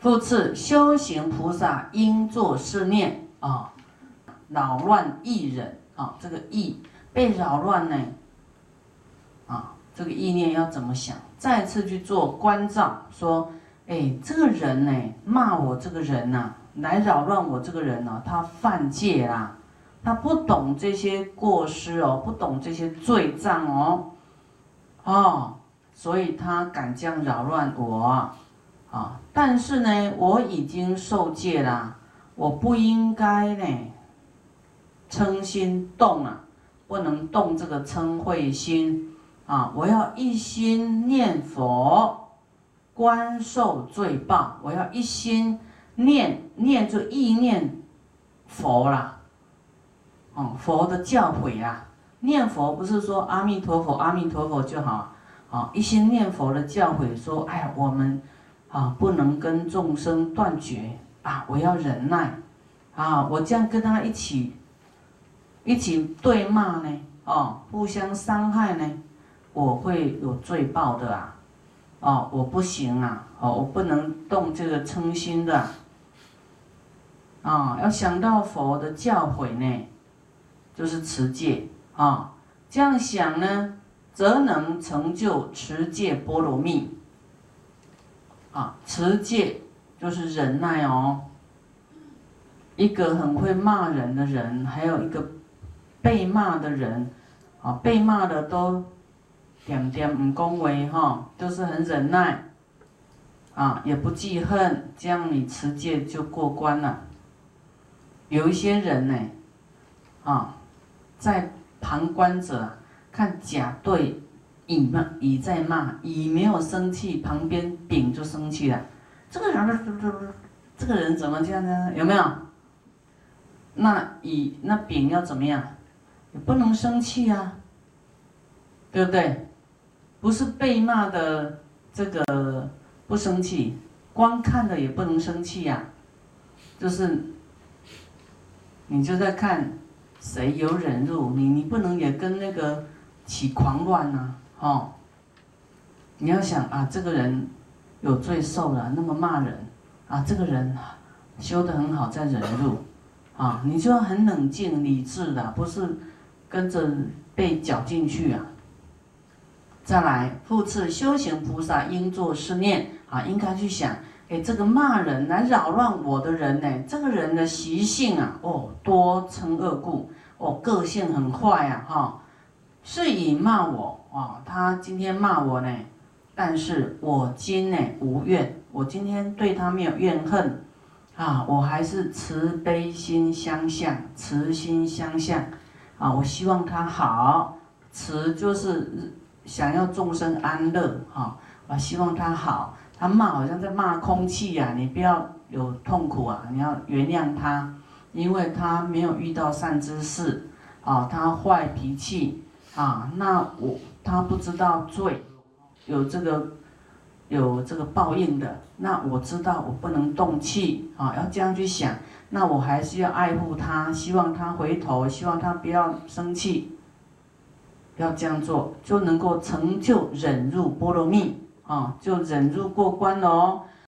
复次，修行菩萨应作是念啊，扰乱意人啊，这个意被扰乱呢，啊，这个意念要怎么想？再次去做关照，说，哎，这个人呢，骂我这个人呐，来扰乱我这个人呢，他犯戒啦，他不懂这些过失哦，不懂这些罪障哦，哦，所以他敢这样扰乱我。啊，但是呢，我已经受戒了，我不应该呢，嗔心动啊，不能动这个嗔恚心啊，我要一心念佛，观受罪报，我要一心念念就意念佛啦，哦，佛的教诲啊，念佛不是说阿弥陀佛，阿弥陀佛就好，啊，一心念佛的教诲说，哎呀，我们。啊，不能跟众生断绝啊！我要忍耐啊！我这样跟他一起一起对骂呢，哦，互相伤害呢，我会有罪报的啊！哦，我不行啊！哦，我不能动这个嗔心的啊！要想到佛的教诲呢，就是持戒啊！这样想呢，则能成就持戒波罗蜜。啊，持戒就是忍耐哦。一个很会骂人的人，还有一个被骂的人，啊，被骂的都点点唔恭维哈，都是很忍耐，啊，也不记恨，这样你持戒就过关了。有一些人呢，啊，在旁观者看甲对。乙骂，乙在骂，乙没有生气，旁边丙就生气了。这个人，这个人怎么这样呢？有没有？那乙那丙要怎么样？也不能生气啊，对不对？不是被骂的这个不生气，光看的也不能生气呀。就是你就在看谁有忍辱，你你不能也跟那个起狂乱呐。哦，你要想啊，这个人有罪受了，那么骂人啊，这个人修得很好，在忍辱啊，你就要很冷静理智的，不是跟着被搅进去啊。再来，复次，修行菩萨应作是念啊，应该去想，哎，这个骂人来扰乱我的人呢，这个人的习性啊，哦，多嗔恶故，哦，个性很坏啊，哈，是以骂我。啊，他今天骂我呢，但是我今呢无怨，我今天对他没有怨恨，啊，我还是慈悲心相向，慈心相向，啊，我希望他好，慈就是想要众生安乐，哈，我希望他好，他骂好像在骂空气呀，你不要有痛苦啊，你要原谅他，因为他没有遇到善知识，啊，他坏脾气，啊，那我。他不知道罪，有这个有这个报应的。那我知道我不能动气啊，要这样去想。那我还是要爱护他，希望他回头，希望他不要生气，要这样做，就能够成就忍辱波罗蜜啊，就忍辱过关了哦。